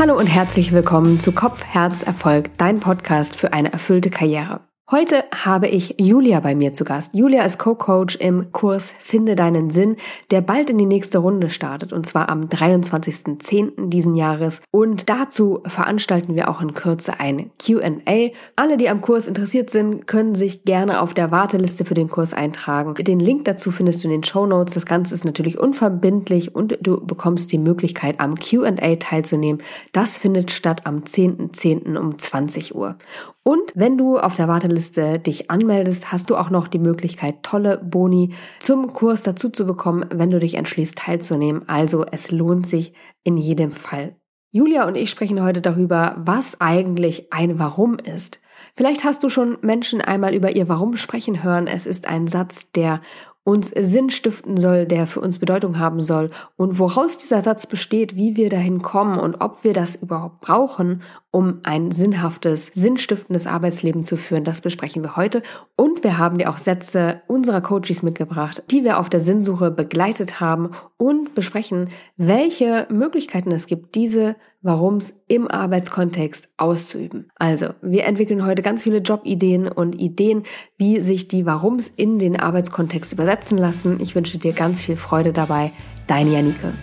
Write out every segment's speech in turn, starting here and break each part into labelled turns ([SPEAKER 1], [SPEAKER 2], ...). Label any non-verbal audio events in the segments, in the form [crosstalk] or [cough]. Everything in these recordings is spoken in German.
[SPEAKER 1] Hallo und herzlich willkommen zu Kopf, Herz, Erfolg, dein Podcast für eine erfüllte Karriere. Heute habe ich Julia bei mir zu Gast. Julia ist Co-Coach im Kurs Finde deinen Sinn, der bald in die nächste Runde startet und zwar am 23.10. diesen Jahres. Und dazu veranstalten wir auch in Kürze ein Q&A. Alle, die am Kurs interessiert sind, können sich gerne auf der Warteliste für den Kurs eintragen. Den Link dazu findest du in den Show Notes. Das Ganze ist natürlich unverbindlich und du bekommst die Möglichkeit, am Q&A teilzunehmen. Das findet statt am 10.10. .10. um 20 Uhr. Und wenn du auf der Warteliste dich anmeldest, hast du auch noch die Möglichkeit, tolle Boni zum Kurs dazu zu bekommen, wenn du dich entschließt teilzunehmen. Also es lohnt sich in jedem Fall. Julia und ich sprechen heute darüber, was eigentlich ein Warum ist. Vielleicht hast du schon Menschen einmal über ihr Warum sprechen hören. Es ist ein Satz, der uns Sinn stiften soll, der für uns Bedeutung haben soll und woraus dieser Satz besteht, wie wir dahin kommen und ob wir das überhaupt brauchen, um ein sinnhaftes, sinnstiftendes Arbeitsleben zu führen, das besprechen wir heute. Und wir haben dir auch Sätze unserer Coaches mitgebracht, die wir auf der Sinnsuche begleitet haben und besprechen, welche Möglichkeiten es gibt, diese Warums im Arbeitskontext auszuüben. Also, wir entwickeln heute ganz viele Jobideen und Ideen, wie sich die Warums in den Arbeitskontext übersetzen lassen. Ich wünsche dir ganz viel Freude dabei. Deine Janike.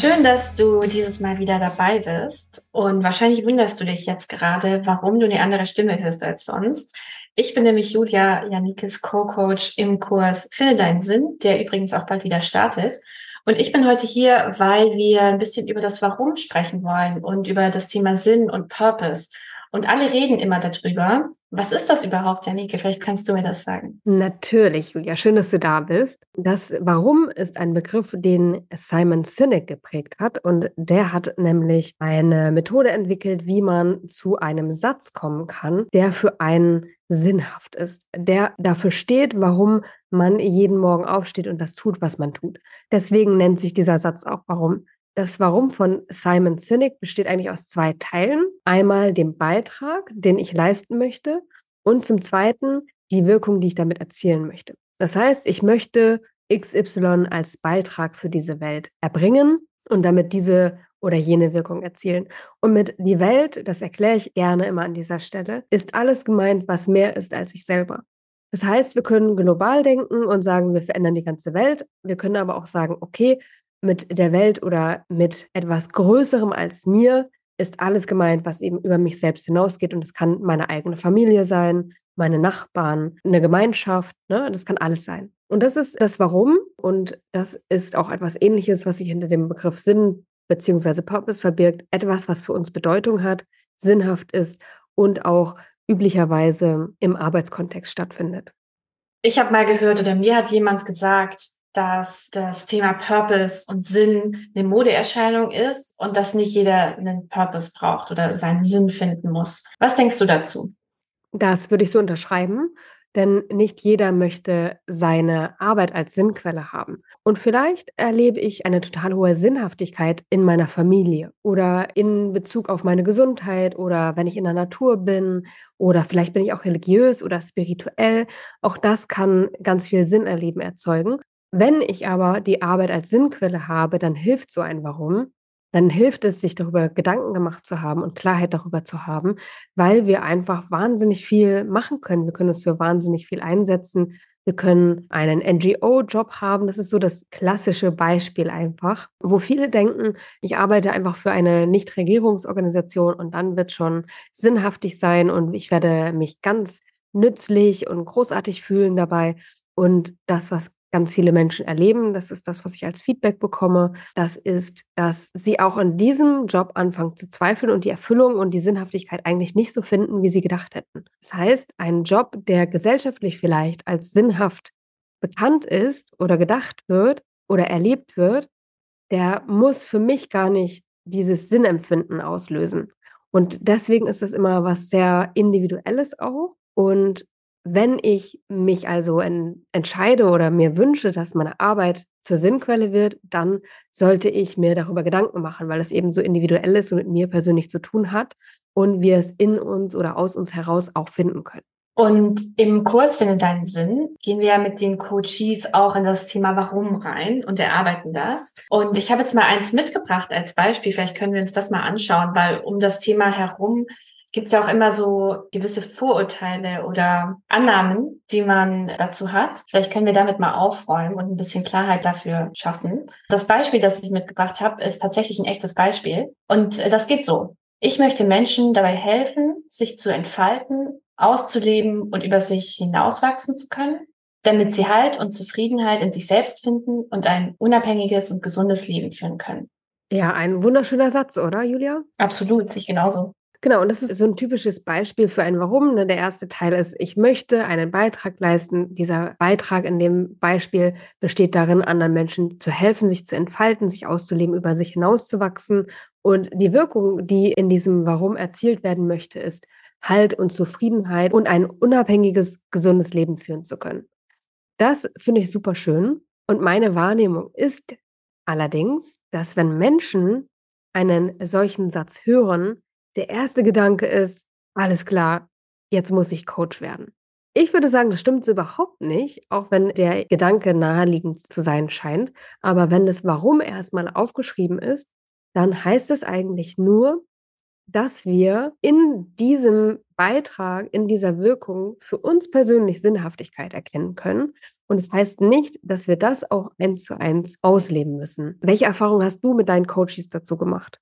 [SPEAKER 2] Schön, dass du dieses Mal wieder dabei bist. Und wahrscheinlich wunderst du dich jetzt gerade, warum du eine andere Stimme hörst als sonst. Ich bin nämlich Julia Janikis Co-Coach im Kurs Finde deinen Sinn, der übrigens auch bald wieder startet. Und ich bin heute hier, weil wir ein bisschen über das Warum sprechen wollen und über das Thema Sinn und Purpose. Und alle reden immer darüber. Was ist das überhaupt, Janike? Vielleicht kannst du mir das sagen.
[SPEAKER 1] Natürlich, Julia. Schön, dass du da bist. Das Warum ist ein Begriff, den Simon Sinek geprägt hat. Und der hat nämlich eine Methode entwickelt, wie man zu einem Satz kommen kann, der für einen sinnhaft ist, der dafür steht, warum man jeden Morgen aufsteht und das tut, was man tut. Deswegen nennt sich dieser Satz auch Warum. Das Warum von Simon Sinek besteht eigentlich aus zwei Teilen. Einmal dem Beitrag, den ich leisten möchte und zum Zweiten die Wirkung, die ich damit erzielen möchte. Das heißt, ich möchte XY als Beitrag für diese Welt erbringen und damit diese oder jene Wirkung erzielen. Und mit die Welt, das erkläre ich gerne immer an dieser Stelle, ist alles gemeint, was mehr ist als ich selber. Das heißt, wir können global denken und sagen, wir verändern die ganze Welt. Wir können aber auch sagen, okay, mit der Welt oder mit etwas Größerem als mir ist alles gemeint, was eben über mich selbst hinausgeht. Und es kann meine eigene Familie sein, meine Nachbarn, eine Gemeinschaft, ne? das kann alles sein. Und das ist das Warum. Und das ist auch etwas Ähnliches, was sich hinter dem Begriff Sinn bzw. Purpose verbirgt. Etwas, was für uns Bedeutung hat, sinnhaft ist und auch üblicherweise im Arbeitskontext stattfindet.
[SPEAKER 2] Ich habe mal gehört oder mir hat jemand gesagt, dass das Thema Purpose und Sinn eine Modeerscheinung ist und dass nicht jeder einen Purpose braucht oder seinen Sinn finden muss. Was denkst du dazu?
[SPEAKER 1] Das würde ich so unterschreiben, denn nicht jeder möchte seine Arbeit als Sinnquelle haben. Und vielleicht erlebe ich eine total hohe Sinnhaftigkeit in meiner Familie oder in Bezug auf meine Gesundheit oder wenn ich in der Natur bin oder vielleicht bin ich auch religiös oder spirituell. Auch das kann ganz viel Sinnerleben erzeugen. Wenn ich aber die Arbeit als Sinnquelle habe, dann hilft so ein Warum. Dann hilft es, sich darüber Gedanken gemacht zu haben und Klarheit darüber zu haben, weil wir einfach wahnsinnig viel machen können. Wir können uns für wahnsinnig viel einsetzen. Wir können einen NGO-Job haben. Das ist so das klassische Beispiel einfach, wo viele denken, ich arbeite einfach für eine Nichtregierungsorganisation und dann wird schon sinnhaftig sein und ich werde mich ganz nützlich und großartig fühlen dabei. Und das, was ganz viele Menschen erleben. Das ist das, was ich als Feedback bekomme. Das ist, dass sie auch in diesem Job anfangen zu zweifeln und die Erfüllung und die Sinnhaftigkeit eigentlich nicht so finden, wie sie gedacht hätten. Das heißt, ein Job, der gesellschaftlich vielleicht als sinnhaft bekannt ist oder gedacht wird oder erlebt wird, der muss für mich gar nicht dieses Sinnempfinden auslösen. Und deswegen ist das immer was sehr Individuelles auch. Und wenn ich mich also en entscheide oder mir wünsche, dass meine Arbeit zur Sinnquelle wird, dann sollte ich mir darüber Gedanken machen, weil es eben so individuell ist und mit mir persönlich zu tun hat und wir es in uns oder aus uns heraus auch finden können.
[SPEAKER 2] Und im Kurs Finde deinen Sinn gehen wir ja mit den Coaches auch in das Thema Warum rein und erarbeiten das. Und ich habe jetzt mal eins mitgebracht als Beispiel. Vielleicht können wir uns das mal anschauen, weil um das Thema herum gibt es ja auch immer so gewisse Vorurteile oder Annahmen, die man dazu hat. Vielleicht können wir damit mal aufräumen und ein bisschen Klarheit dafür schaffen. Das Beispiel, das ich mitgebracht habe, ist tatsächlich ein echtes Beispiel. Und äh, das geht so. Ich möchte Menschen dabei helfen, sich zu entfalten, auszuleben und über sich hinauswachsen zu können, damit sie Halt und Zufriedenheit in sich selbst finden und ein unabhängiges und gesundes Leben führen können.
[SPEAKER 1] Ja, ein wunderschöner Satz, oder, Julia?
[SPEAKER 2] Absolut, sich genauso.
[SPEAKER 1] Genau, und das ist so ein typisches Beispiel für ein Warum. Ne? Der erste Teil ist, ich möchte einen Beitrag leisten. Dieser Beitrag in dem Beispiel besteht darin, anderen Menschen zu helfen, sich zu entfalten, sich auszuleben, über sich hinauszuwachsen. Und die Wirkung, die in diesem Warum erzielt werden möchte, ist Halt und Zufriedenheit und ein unabhängiges, gesundes Leben führen zu können. Das finde ich super schön. Und meine Wahrnehmung ist allerdings, dass wenn Menschen einen solchen Satz hören, der erste Gedanke ist, alles klar, jetzt muss ich Coach werden. Ich würde sagen, das stimmt so überhaupt nicht, auch wenn der Gedanke naheliegend zu sein scheint. Aber wenn das Warum erstmal aufgeschrieben ist, dann heißt es eigentlich nur, dass wir in diesem Beitrag, in dieser Wirkung für uns persönlich Sinnhaftigkeit erkennen können. Und es das heißt nicht, dass wir das auch eins zu eins ausleben müssen. Welche Erfahrung hast du mit deinen Coaches dazu gemacht?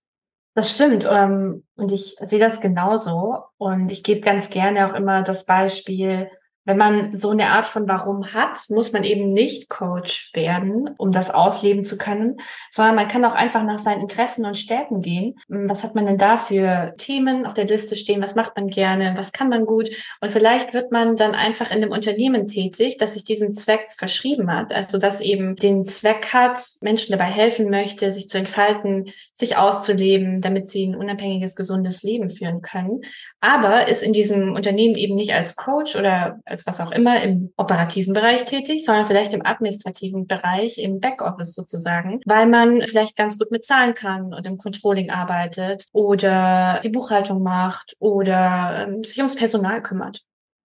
[SPEAKER 2] Das stimmt. Ähm, und ich sehe das genauso. Und ich gebe ganz gerne auch immer das Beispiel, wenn man so eine Art von Warum hat, muss man eben nicht Coach werden, um das ausleben zu können, sondern man kann auch einfach nach seinen Interessen und Stärken gehen. Hm, was hat man denn da für Themen auf der Liste stehen? Was macht man gerne? Was kann man gut? Und vielleicht wird man dann einfach in einem Unternehmen tätig, das sich diesem Zweck verschrieben hat. Also das eben den Zweck hat, Menschen dabei helfen möchte, sich zu entfalten, sich auszuleben, damit sie ein unabhängiges, gesundes Leben führen können. Aber ist in diesem Unternehmen eben nicht als Coach oder als was auch immer im operativen Bereich tätig, sondern vielleicht im administrativen Bereich, im Backoffice sozusagen, weil man vielleicht ganz gut mit Zahlen kann und im Controlling arbeitet oder die Buchhaltung macht oder ähm, sich ums Personal kümmert.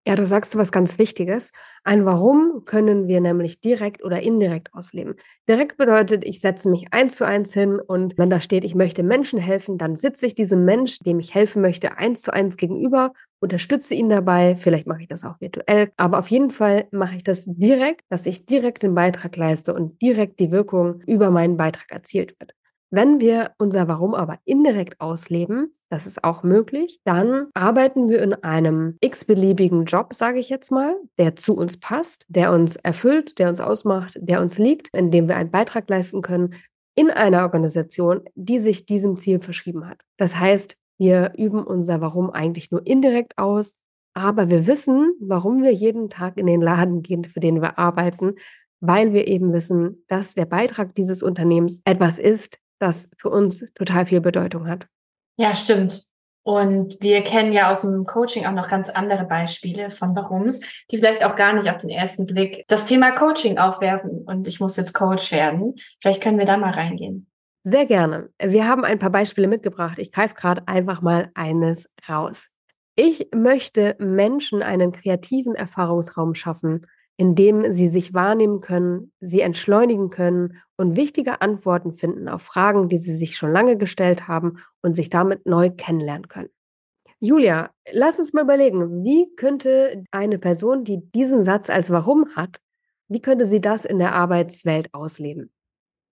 [SPEAKER 1] Ja, da sagst du was ganz Wichtiges. Ein Warum können wir nämlich direkt oder indirekt ausleben. Direkt bedeutet, ich setze mich eins zu eins hin und wenn da steht, ich möchte Menschen helfen, dann sitze ich diesem Mensch, dem ich helfen möchte, eins zu eins gegenüber, unterstütze ihn dabei. Vielleicht mache ich das auch virtuell, aber auf jeden Fall mache ich das direkt, dass ich direkt den Beitrag leiste und direkt die Wirkung über meinen Beitrag erzielt wird. Wenn wir unser Warum aber indirekt ausleben, das ist auch möglich, dann arbeiten wir in einem x-beliebigen Job, sage ich jetzt mal, der zu uns passt, der uns erfüllt, der uns ausmacht, der uns liegt, in dem wir einen Beitrag leisten können in einer Organisation, die sich diesem Ziel verschrieben hat. Das heißt, wir üben unser Warum eigentlich nur indirekt aus, aber wir wissen, warum wir jeden Tag in den Laden gehen, für den wir arbeiten, weil wir eben wissen, dass der Beitrag dieses Unternehmens etwas ist, das für uns total viel Bedeutung hat.
[SPEAKER 2] Ja, stimmt. Und wir kennen ja aus dem Coaching auch noch ganz andere Beispiele von Warums, die vielleicht auch gar nicht auf den ersten Blick das Thema Coaching aufwerfen und ich muss jetzt Coach werden. Vielleicht können wir da mal reingehen.
[SPEAKER 1] Sehr gerne. Wir haben ein paar Beispiele mitgebracht. Ich greife gerade einfach mal eines raus. Ich möchte Menschen einen kreativen Erfahrungsraum schaffen, in dem sie sich wahrnehmen können, sie entschleunigen können und wichtige Antworten finden auf Fragen, die sie sich schon lange gestellt haben und sich damit neu kennenlernen können. Julia, lass uns mal überlegen, wie könnte eine Person, die diesen Satz als Warum hat, wie könnte sie das in der Arbeitswelt ausleben?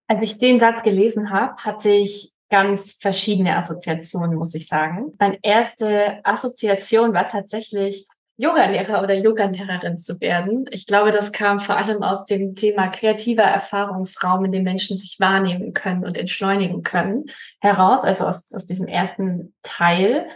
[SPEAKER 2] Als ich den Satz gelesen habe, hatte ich ganz verschiedene Assoziationen, muss ich sagen. Meine erste Assoziation war tatsächlich Yogalehrer oder Yogalehrerin zu werden. Ich glaube, das kam vor allem aus dem Thema kreativer Erfahrungsraum, in dem Menschen sich wahrnehmen können und entschleunigen können, heraus, also aus, aus diesem ersten Teil.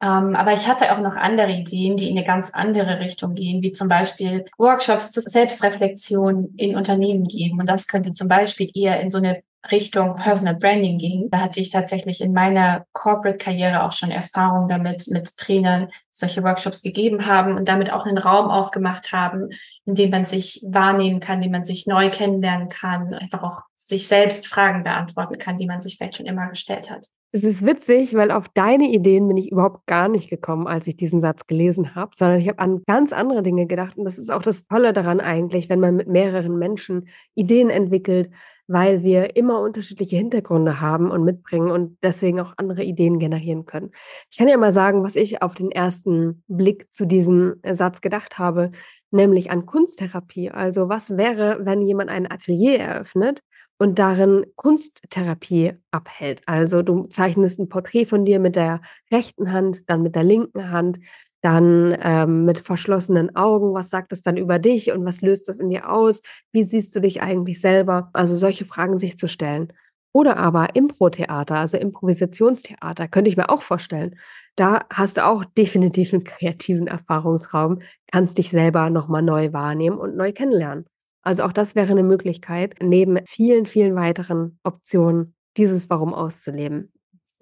[SPEAKER 2] Ähm, aber ich hatte auch noch andere Ideen, die in eine ganz andere Richtung gehen, wie zum Beispiel Workshops zur Selbstreflexion in Unternehmen geben. Und das könnte zum Beispiel eher in so eine Richtung Personal Branding ging. Da hatte ich tatsächlich in meiner Corporate-Karriere auch schon Erfahrung damit, mit Trainern solche Workshops gegeben haben und damit auch einen Raum aufgemacht haben, in dem man sich wahrnehmen kann, in dem man sich neu kennenlernen kann, einfach auch sich selbst Fragen beantworten kann, die man sich vielleicht schon immer gestellt hat.
[SPEAKER 1] Es ist witzig, weil auf deine Ideen bin ich überhaupt gar nicht gekommen, als ich diesen Satz gelesen habe, sondern ich habe an ganz andere Dinge gedacht. Und das ist auch das Tolle daran eigentlich, wenn man mit mehreren Menschen Ideen entwickelt, weil wir immer unterschiedliche Hintergründe haben und mitbringen und deswegen auch andere Ideen generieren können. Ich kann ja mal sagen, was ich auf den ersten Blick zu diesem Satz gedacht habe, nämlich an Kunsttherapie. Also was wäre, wenn jemand ein Atelier eröffnet und darin Kunsttherapie abhält. Also du zeichnest ein Porträt von dir mit der rechten Hand, dann mit der linken Hand, dann ähm, mit verschlossenen Augen. Was sagt es dann über dich und was löst das in dir aus? Wie siehst du dich eigentlich selber? Also solche Fragen sich zu stellen. Oder aber Impro-Theater, also Improvisationstheater, könnte ich mir auch vorstellen. Da hast du auch definitiv einen kreativen Erfahrungsraum, kannst dich selber nochmal neu wahrnehmen und neu kennenlernen. Also auch das wäre eine Möglichkeit, neben vielen, vielen weiteren Optionen dieses Warum auszuleben.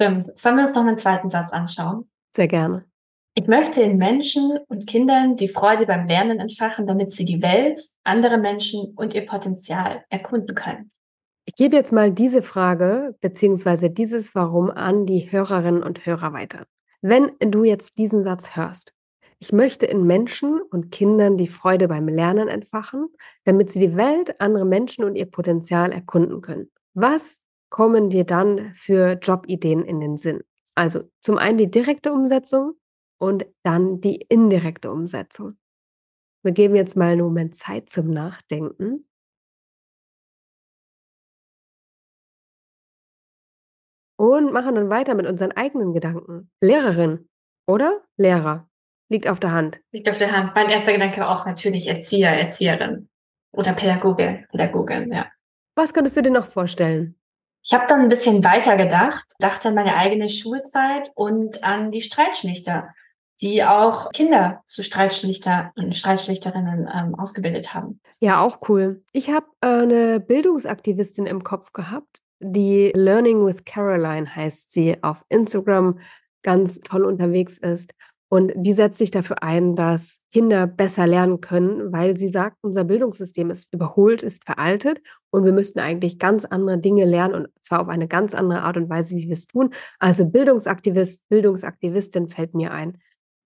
[SPEAKER 2] Stimmt. Sollen wir uns noch einen zweiten Satz anschauen?
[SPEAKER 1] Sehr gerne.
[SPEAKER 2] Ich möchte in Menschen und Kindern die Freude beim Lernen entfachen, damit sie die Welt, andere Menschen und ihr Potenzial erkunden können.
[SPEAKER 1] Ich gebe jetzt mal diese Frage bzw. dieses Warum an die Hörerinnen und Hörer weiter. Wenn du jetzt diesen Satz hörst, ich möchte in Menschen und Kindern die Freude beim Lernen entfachen, damit sie die Welt, andere Menschen und ihr Potenzial erkunden können. Was kommen dir dann für Jobideen in den Sinn? Also zum einen die direkte Umsetzung und dann die indirekte Umsetzung. Wir geben jetzt mal einen Moment Zeit zum Nachdenken. Und machen dann weiter mit unseren eigenen Gedanken. Lehrerin oder Lehrer? Liegt auf der Hand.
[SPEAKER 2] Liegt auf der Hand. Mein erster Gedanke war auch natürlich Erzieher, Erzieherin oder Pädagoge, Pädagogin, ja.
[SPEAKER 1] Was könntest du dir noch vorstellen?
[SPEAKER 2] Ich habe dann ein bisschen weiter gedacht, dachte an meine eigene Schulzeit und an die Streitschlichter, die auch Kinder zu Streitschlichter und Streitschlichterinnen ähm, ausgebildet haben.
[SPEAKER 1] Ja, auch cool. Ich habe äh, eine Bildungsaktivistin im Kopf gehabt, die Learning with Caroline heißt sie, auf Instagram ganz toll unterwegs ist und die setzt sich dafür ein, dass Kinder besser lernen können, weil sie sagt, unser Bildungssystem ist überholt, ist veraltet und wir müssten eigentlich ganz andere Dinge lernen und zwar auf eine ganz andere Art und Weise, wie wir es tun. Also Bildungsaktivist, Bildungsaktivistin fällt mir ein.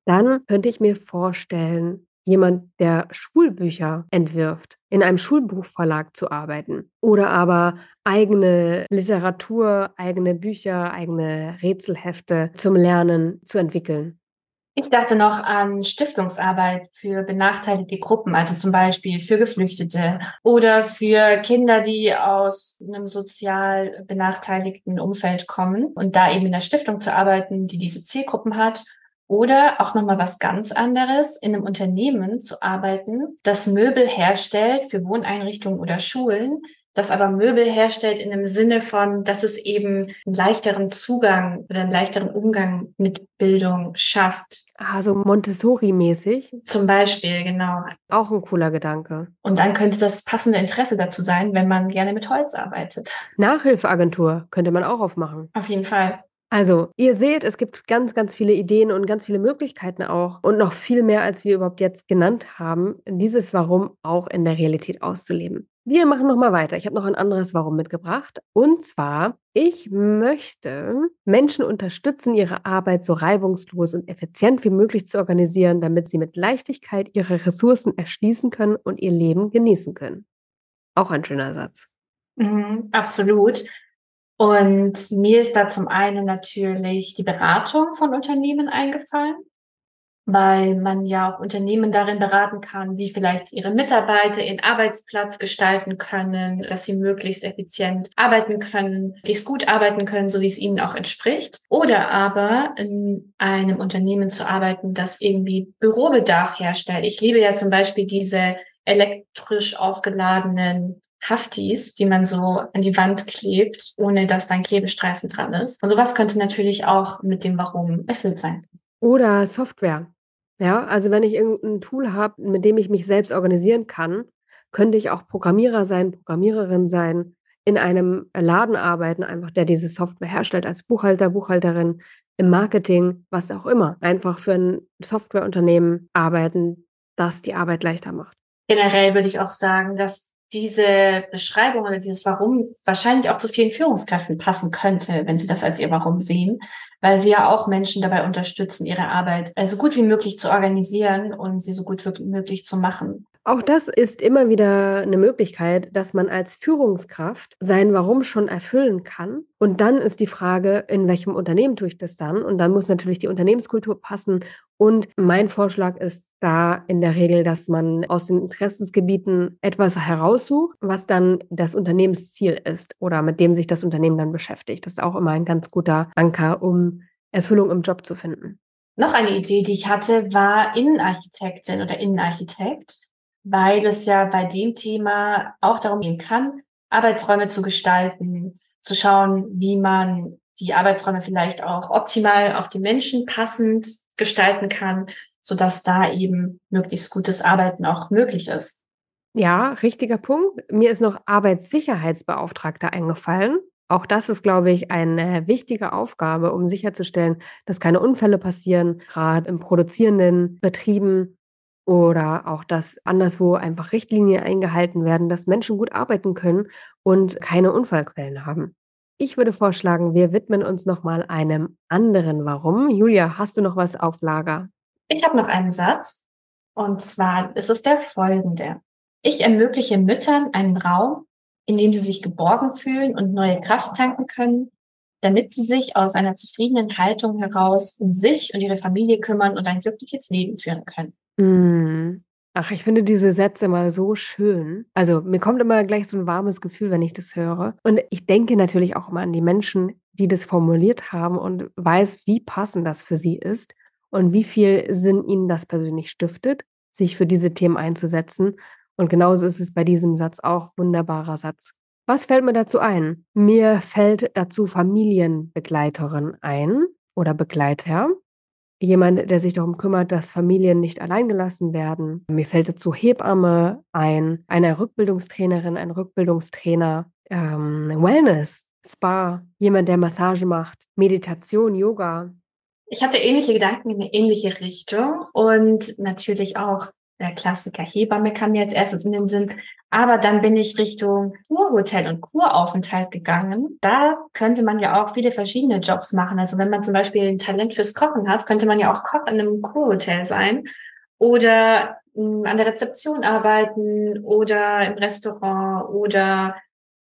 [SPEAKER 1] Dann könnte ich mir vorstellen, jemand, der Schulbücher entwirft, in einem Schulbuchverlag zu arbeiten oder aber eigene Literatur, eigene Bücher, eigene Rätselhefte zum Lernen zu entwickeln.
[SPEAKER 2] Ich dachte noch an Stiftungsarbeit für benachteiligte Gruppen, also zum Beispiel für Geflüchtete oder für Kinder, die aus einem sozial benachteiligten Umfeld kommen und da eben in der Stiftung zu arbeiten, die diese Zielgruppen hat. Oder auch nochmal was ganz anderes, in einem Unternehmen zu arbeiten, das Möbel herstellt für Wohneinrichtungen oder Schulen, das aber Möbel herstellt in dem Sinne von, dass es eben einen leichteren Zugang oder einen leichteren Umgang mit Bildung schafft.
[SPEAKER 1] Also Montessori-mäßig.
[SPEAKER 2] Zum Beispiel, genau.
[SPEAKER 1] Auch ein cooler Gedanke.
[SPEAKER 2] Und dann könnte das passende Interesse dazu sein, wenn man gerne mit Holz arbeitet.
[SPEAKER 1] Nachhilfeagentur könnte man auch aufmachen.
[SPEAKER 2] Auf jeden Fall.
[SPEAKER 1] Also, ihr seht, es gibt ganz, ganz viele Ideen und ganz viele Möglichkeiten auch und noch viel mehr, als wir überhaupt jetzt genannt haben, dieses Warum auch in der Realität auszuleben. Wir machen noch mal weiter. Ich habe noch ein anderes Warum mitgebracht. Und zwar, ich möchte Menschen unterstützen, ihre Arbeit so reibungslos und effizient wie möglich zu organisieren, damit sie mit Leichtigkeit ihre Ressourcen erschließen können und ihr Leben genießen können. Auch ein schöner Satz.
[SPEAKER 2] Mhm, absolut. Und mir ist da zum einen natürlich die Beratung von Unternehmen eingefallen, weil man ja auch Unternehmen darin beraten kann, wie vielleicht ihre Mitarbeiter ihren Arbeitsplatz gestalten können, dass sie möglichst effizient arbeiten können, möglichst gut arbeiten können, so wie es ihnen auch entspricht. Oder aber in einem Unternehmen zu arbeiten, das irgendwie Bürobedarf herstellt. Ich liebe ja zum Beispiel diese elektrisch aufgeladenen Haftis, die man so an die Wand klebt, ohne dass da ein Klebestreifen dran ist. Und sowas könnte natürlich auch mit dem Warum erfüllt sein.
[SPEAKER 1] Oder Software. Ja, also wenn ich irgendein Tool habe, mit dem ich mich selbst organisieren kann, könnte ich auch Programmierer sein, Programmiererin sein, in einem Laden arbeiten, einfach der diese Software herstellt, als Buchhalter, Buchhalterin, im Marketing, was auch immer. Einfach für ein Softwareunternehmen arbeiten, das die Arbeit leichter macht.
[SPEAKER 2] Generell würde ich auch sagen, dass diese Beschreibung oder dieses Warum wahrscheinlich auch zu vielen Führungskräften passen könnte, wenn sie das als ihr Warum sehen, weil sie ja auch Menschen dabei unterstützen, ihre Arbeit so gut wie möglich zu organisieren und sie so gut wie möglich zu machen.
[SPEAKER 1] Auch das ist immer wieder eine Möglichkeit, dass man als Führungskraft sein Warum schon erfüllen kann. Und dann ist die Frage, in welchem Unternehmen tue ich das dann? Und dann muss natürlich die Unternehmenskultur passen. Und mein Vorschlag ist da in der Regel, dass man aus den Interessensgebieten etwas heraussucht, was dann das Unternehmensziel ist oder mit dem sich das Unternehmen dann beschäftigt. Das ist auch immer ein ganz guter Anker, um Erfüllung im Job zu finden.
[SPEAKER 2] Noch eine Idee, die ich hatte, war Innenarchitektin oder Innenarchitekt weil es ja bei dem Thema auch darum gehen kann, Arbeitsräume zu gestalten, zu schauen, wie man die Arbeitsräume vielleicht auch optimal auf die Menschen passend gestalten kann, so dass da eben möglichst gutes Arbeiten auch möglich ist.
[SPEAKER 1] Ja, richtiger Punkt. Mir ist noch Arbeitssicherheitsbeauftragter eingefallen. Auch das ist, glaube ich, eine wichtige Aufgabe, um sicherzustellen, dass keine Unfälle passieren, gerade im produzierenden Betrieben oder auch, dass anderswo einfach Richtlinien eingehalten werden, dass Menschen gut arbeiten können und keine Unfallquellen haben. Ich würde vorschlagen, wir widmen uns nochmal einem anderen Warum. Julia, hast du noch was auf Lager?
[SPEAKER 2] Ich habe noch einen Satz. Und zwar ist es der folgende. Ich ermögliche Müttern einen Raum, in dem sie sich geborgen fühlen und neue Kraft tanken können, damit sie sich aus einer zufriedenen Haltung heraus um sich und ihre Familie kümmern und ein glückliches Leben führen können.
[SPEAKER 1] Mhm. Ach, ich finde diese Sätze immer so schön. Also mir kommt immer gleich so ein warmes Gefühl, wenn ich das höre. Und ich denke natürlich auch immer an die Menschen, die das formuliert haben und weiß, wie passend das für sie ist und wie viel Sinn ihnen das persönlich stiftet, sich für diese Themen einzusetzen. Und genauso ist es bei diesem Satz auch. Wunderbarer Satz. Was fällt mir dazu ein? Mir fällt dazu Familienbegleiterin ein oder Begleiter jemand, der sich darum kümmert, dass Familien nicht alleingelassen werden. Mir fällt dazu Hebamme ein, eine Rückbildungstrainerin, ein Rückbildungstrainer, ähm, Wellness, Spa, jemand, der Massage macht, Meditation, Yoga.
[SPEAKER 2] Ich hatte ähnliche Gedanken in eine ähnliche Richtung und natürlich auch der Klassiker Hebamme kam mir als erstes in den Sinn. Aber dann bin ich Richtung Kurhotel und Kuraufenthalt gegangen. Da könnte man ja auch viele verschiedene Jobs machen. Also wenn man zum Beispiel ein Talent fürs Kochen hat, könnte man ja auch Koch in einem Kurhotel sein oder hm, an der Rezeption arbeiten oder im Restaurant oder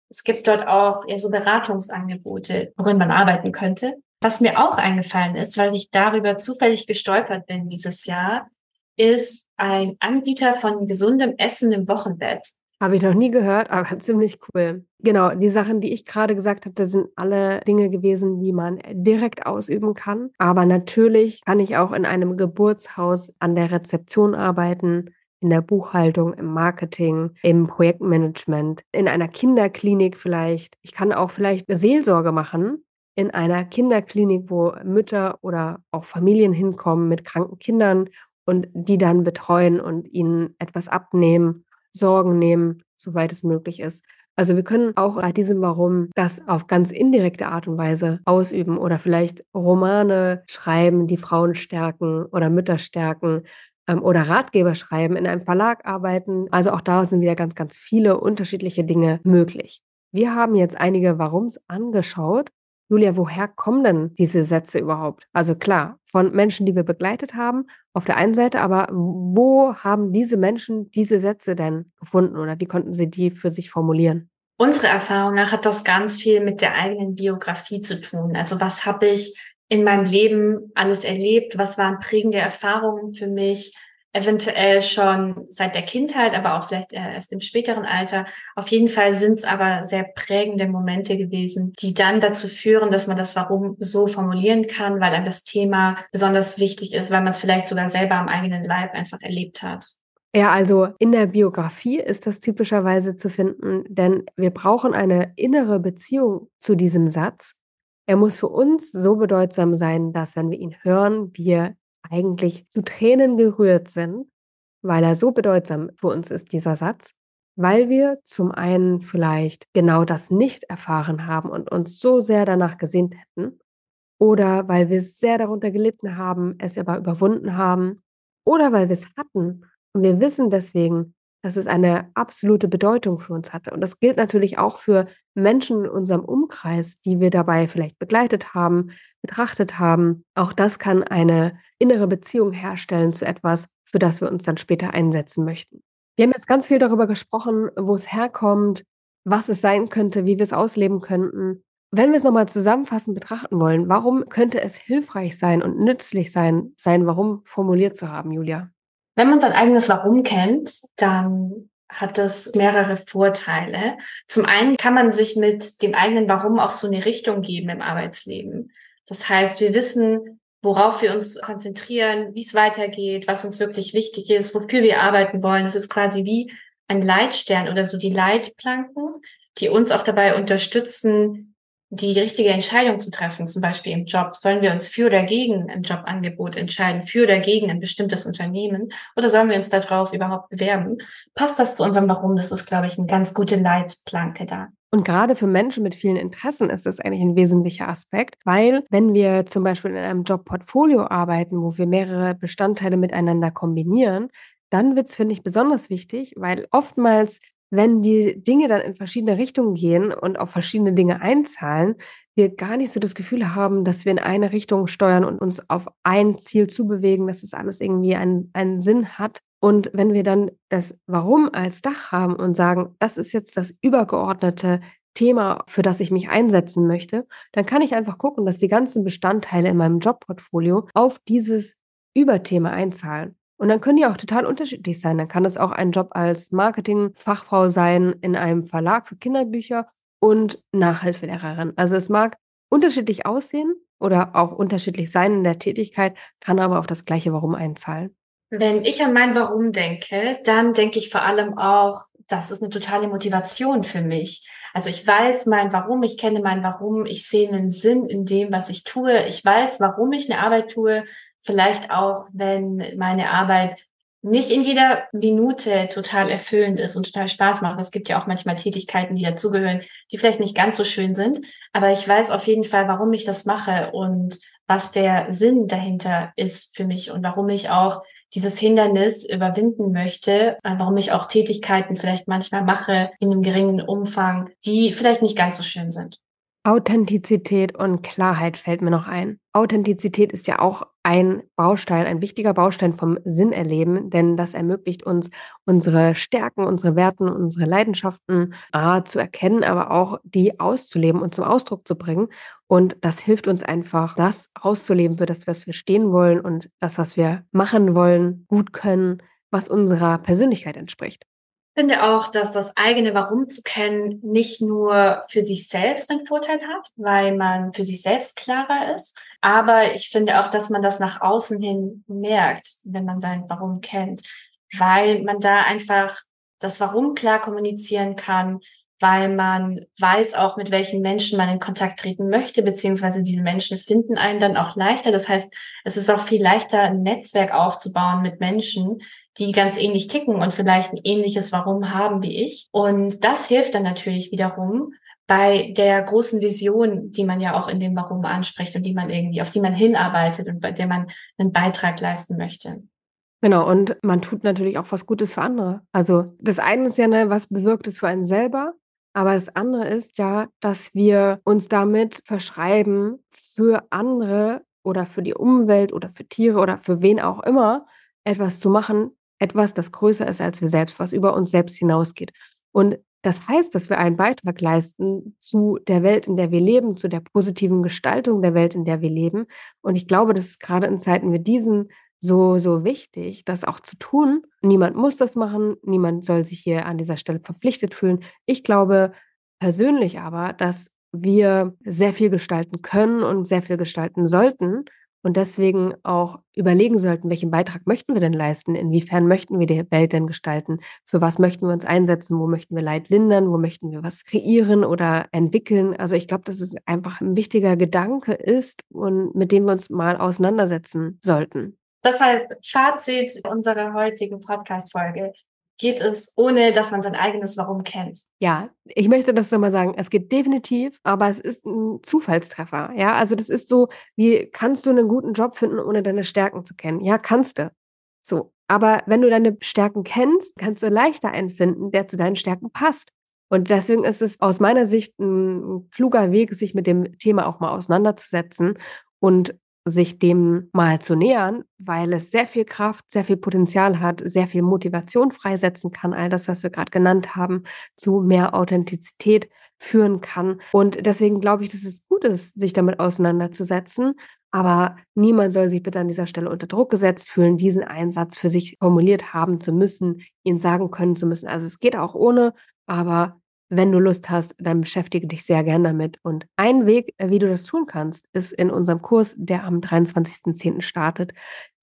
[SPEAKER 2] es gibt dort auch eher so Beratungsangebote, worin man arbeiten könnte. Was mir auch eingefallen ist, weil ich darüber zufällig gestolpert bin dieses Jahr, ist ein Anbieter von gesundem Essen im Wochenbett.
[SPEAKER 1] Habe ich noch nie gehört, aber [laughs] ziemlich cool. Genau, die Sachen, die ich gerade gesagt habe, das sind alle Dinge gewesen, die man direkt ausüben kann. Aber natürlich kann ich auch in einem Geburtshaus an der Rezeption arbeiten, in der Buchhaltung, im Marketing, im Projektmanagement, in einer Kinderklinik vielleicht. Ich kann auch vielleicht Seelsorge machen in einer Kinderklinik, wo Mütter oder auch Familien hinkommen mit kranken Kindern und die dann betreuen und ihnen etwas abnehmen, Sorgen nehmen, soweit es möglich ist. Also wir können auch bei diesem Warum das auf ganz indirekte Art und Weise ausüben oder vielleicht Romane schreiben, die Frauen stärken oder Mütter stärken ähm, oder Ratgeber schreiben, in einem Verlag arbeiten. Also auch da sind wieder ganz, ganz viele unterschiedliche Dinge möglich. Wir haben jetzt einige Warums angeschaut Julia, woher kommen denn diese Sätze überhaupt? Also klar, von Menschen, die wir begleitet haben, auf der einen Seite, aber wo haben diese Menschen diese Sätze denn gefunden oder wie konnten sie die für sich formulieren?
[SPEAKER 2] Unsere Erfahrung nach hat das ganz viel mit der eigenen Biografie zu tun. Also was habe ich in meinem Leben alles erlebt? Was waren prägende Erfahrungen für mich? Eventuell schon seit der Kindheit, aber auch vielleicht erst im späteren Alter. Auf jeden Fall sind es aber sehr prägende Momente gewesen, die dann dazu führen, dass man das Warum so formulieren kann, weil einem das Thema besonders wichtig ist, weil man es vielleicht sogar selber am eigenen Leib einfach erlebt hat.
[SPEAKER 1] Ja, also in der Biografie ist das typischerweise zu finden, denn wir brauchen eine innere Beziehung zu diesem Satz. Er muss für uns so bedeutsam sein, dass wenn wir ihn hören, wir eigentlich zu Tränen gerührt sind, weil er so bedeutsam für uns ist, dieser Satz, weil wir zum einen vielleicht genau das nicht erfahren haben und uns so sehr danach gesehnt hätten, oder weil wir sehr darunter gelitten haben, es aber überwunden haben, oder weil wir es hatten. Und wir wissen deswegen, dass es eine absolute Bedeutung für uns hatte. Und das gilt natürlich auch für Menschen in unserem Umkreis, die wir dabei vielleicht begleitet haben, betrachtet haben. Auch das kann eine innere Beziehung herstellen zu etwas, für das wir uns dann später einsetzen möchten. Wir haben jetzt ganz viel darüber gesprochen, wo es herkommt, was es sein könnte, wie wir es ausleben könnten. Wenn wir es nochmal zusammenfassend betrachten wollen, warum könnte es hilfreich sein und nützlich sein, sein Warum formuliert zu haben, Julia?
[SPEAKER 2] Wenn man sein eigenes Warum kennt, dann hat das mehrere Vorteile. Zum einen kann man sich mit dem eigenen Warum auch so eine Richtung geben im Arbeitsleben. Das heißt, wir wissen, worauf wir uns konzentrieren, wie es weitergeht, was uns wirklich wichtig ist, wofür wir arbeiten wollen. Das ist quasi wie ein Leitstern oder so die Leitplanken, die uns auch dabei unterstützen, die richtige Entscheidung zu treffen, zum Beispiel im Job. Sollen wir uns für oder gegen ein Jobangebot entscheiden, für oder gegen ein bestimmtes Unternehmen oder sollen wir uns darauf überhaupt bewerben? Passt das zu unserem Warum? Das ist, glaube ich, eine ganz gute Leitplanke da.
[SPEAKER 1] Und gerade für Menschen mit vielen Interessen ist das eigentlich ein wesentlicher Aspekt, weil wenn wir zum Beispiel in einem Jobportfolio arbeiten, wo wir mehrere Bestandteile miteinander kombinieren, dann wird es, finde ich, besonders wichtig, weil oftmals wenn die Dinge dann in verschiedene Richtungen gehen und auf verschiedene Dinge einzahlen, wir gar nicht so das Gefühl haben, dass wir in eine Richtung steuern und uns auf ein Ziel zubewegen, dass es alles irgendwie einen, einen Sinn hat. Und wenn wir dann das Warum als Dach haben und sagen, das ist jetzt das übergeordnete Thema, für das ich mich einsetzen möchte, dann kann ich einfach gucken, dass die ganzen Bestandteile in meinem Jobportfolio auf dieses Überthema einzahlen. Und dann können die auch total unterschiedlich sein. Dann kann es auch ein Job als Marketingfachfrau sein in einem Verlag für Kinderbücher und Nachhilfelehrerin. Also es mag unterschiedlich aussehen oder auch unterschiedlich sein in der Tätigkeit, kann aber auf das gleiche Warum einzahlen.
[SPEAKER 2] Wenn ich an mein Warum denke, dann denke ich vor allem auch, das ist eine totale Motivation für mich. Also ich weiß mein Warum, ich kenne mein Warum, ich sehe einen Sinn in dem, was ich tue. Ich weiß, warum ich eine Arbeit tue, vielleicht auch, wenn meine Arbeit nicht in jeder Minute total erfüllend ist und total Spaß macht. Es gibt ja auch manchmal Tätigkeiten, die dazugehören, die vielleicht nicht ganz so schön sind. Aber ich weiß auf jeden Fall, warum ich das mache und was der Sinn dahinter ist für mich und warum ich auch dieses Hindernis überwinden möchte, äh, warum ich auch Tätigkeiten vielleicht manchmal mache in einem geringen Umfang, die vielleicht nicht ganz so schön sind.
[SPEAKER 1] Authentizität und Klarheit fällt mir noch ein. Authentizität ist ja auch ein Baustein, ein wichtiger Baustein vom Sinnerleben, denn das ermöglicht uns, unsere Stärken, unsere Werten, unsere Leidenschaften A, zu erkennen, aber auch die auszuleben und zum Ausdruck zu bringen. Und das hilft uns einfach, das auszuleben, für das, was wir stehen wollen und das, was wir machen wollen, gut können, was unserer Persönlichkeit entspricht
[SPEAKER 2] finde auch, dass das eigene Warum zu kennen nicht nur für sich selbst einen Vorteil hat, weil man für sich selbst klarer ist, aber ich finde auch, dass man das nach außen hin merkt, wenn man sein Warum kennt, weil man da einfach das Warum klar kommunizieren kann, weil man weiß auch, mit welchen Menschen man in Kontakt treten möchte, beziehungsweise diese Menschen finden einen dann auch leichter. Das heißt, es ist auch viel leichter, ein Netzwerk aufzubauen mit Menschen, die ganz ähnlich ticken und vielleicht ein ähnliches Warum haben wie ich. Und das hilft dann natürlich wiederum bei der großen Vision, die man ja auch in dem Warum anspricht und die man irgendwie, auf die man hinarbeitet und bei der man einen Beitrag leisten möchte.
[SPEAKER 1] Genau, und man tut natürlich auch was Gutes für andere. Also das eine ist ja, ne, was bewirkt es für einen selber, aber das andere ist ja, dass wir uns damit verschreiben, für andere oder für die Umwelt oder für Tiere oder für wen auch immer etwas zu machen, etwas, das größer ist als wir selbst, was über uns selbst hinausgeht. Und das heißt, dass wir einen Beitrag leisten zu der Welt, in der wir leben, zu der positiven Gestaltung der Welt, in der wir leben. Und ich glaube, das ist gerade in Zeiten wie diesen so, so wichtig, das auch zu tun. Niemand muss das machen, niemand soll sich hier an dieser Stelle verpflichtet fühlen. Ich glaube persönlich aber, dass wir sehr viel gestalten können und sehr viel gestalten sollten und deswegen auch überlegen sollten, welchen Beitrag möchten wir denn leisten, inwiefern möchten wir die Welt denn gestalten, für was möchten wir uns einsetzen, wo möchten wir Leid lindern, wo möchten wir was kreieren oder entwickeln. Also ich glaube, dass es einfach ein wichtiger Gedanke ist und mit dem wir uns mal auseinandersetzen sollten.
[SPEAKER 2] Das heißt, Fazit unserer heutigen Podcast-Folge geht es, ohne dass man sein eigenes Warum kennt.
[SPEAKER 1] Ja, ich möchte das nochmal sagen. Es geht definitiv, aber es ist ein Zufallstreffer. Ja, also das ist so, wie kannst du einen guten Job finden, ohne deine Stärken zu kennen? Ja, kannst du. So, Aber wenn du deine Stärken kennst, kannst du leichter einen finden, der zu deinen Stärken passt. Und deswegen ist es aus meiner Sicht ein kluger Weg, sich mit dem Thema auch mal auseinanderzusetzen und sich dem mal zu nähern, weil es sehr viel Kraft, sehr viel Potenzial hat, sehr viel Motivation freisetzen kann, all das, was wir gerade genannt haben, zu mehr Authentizität führen kann. Und deswegen glaube ich, dass es gut ist, sich damit auseinanderzusetzen. Aber niemand soll sich bitte an dieser Stelle unter Druck gesetzt fühlen, diesen Einsatz für sich formuliert haben zu müssen, ihn sagen können zu müssen. Also es geht auch ohne, aber wenn du Lust hast, dann beschäftige dich sehr gern damit. Und ein Weg, äh, wie du das tun kannst, ist in unserem Kurs, der am 23.10. startet.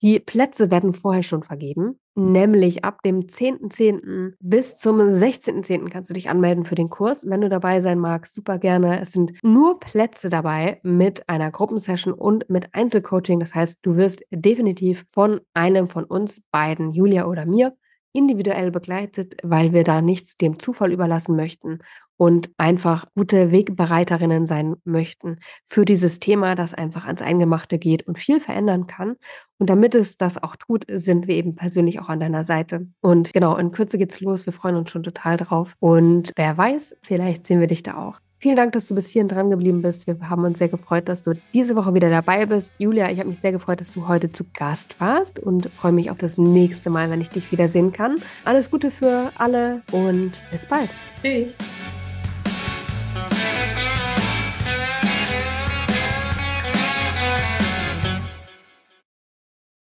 [SPEAKER 1] Die Plätze werden vorher schon vergeben, nämlich ab dem 10.10. bis zum 16.10. kannst du dich anmelden für den Kurs. Wenn du dabei sein magst, super gerne. Es sind nur Plätze dabei mit einer Gruppensession und mit Einzelcoaching. Das heißt, du wirst definitiv von einem von uns beiden, Julia oder mir, individuell begleitet, weil wir da nichts dem Zufall überlassen möchten und einfach gute Wegbereiterinnen sein möchten für dieses Thema, das einfach ans Eingemachte geht und viel verändern kann. Und damit es das auch tut, sind wir eben persönlich auch an deiner Seite. Und genau, in Kürze geht's los. Wir freuen uns schon total drauf. Und wer weiß, vielleicht sehen wir dich da auch. Vielen Dank, dass du bis hierhin dran geblieben bist. Wir haben uns sehr gefreut, dass du diese Woche wieder dabei bist. Julia, ich habe mich sehr gefreut, dass du heute zu Gast warst und freue mich auf das nächste Mal, wenn ich dich wiedersehen kann. Alles Gute für alle und bis bald.
[SPEAKER 2] Tschüss.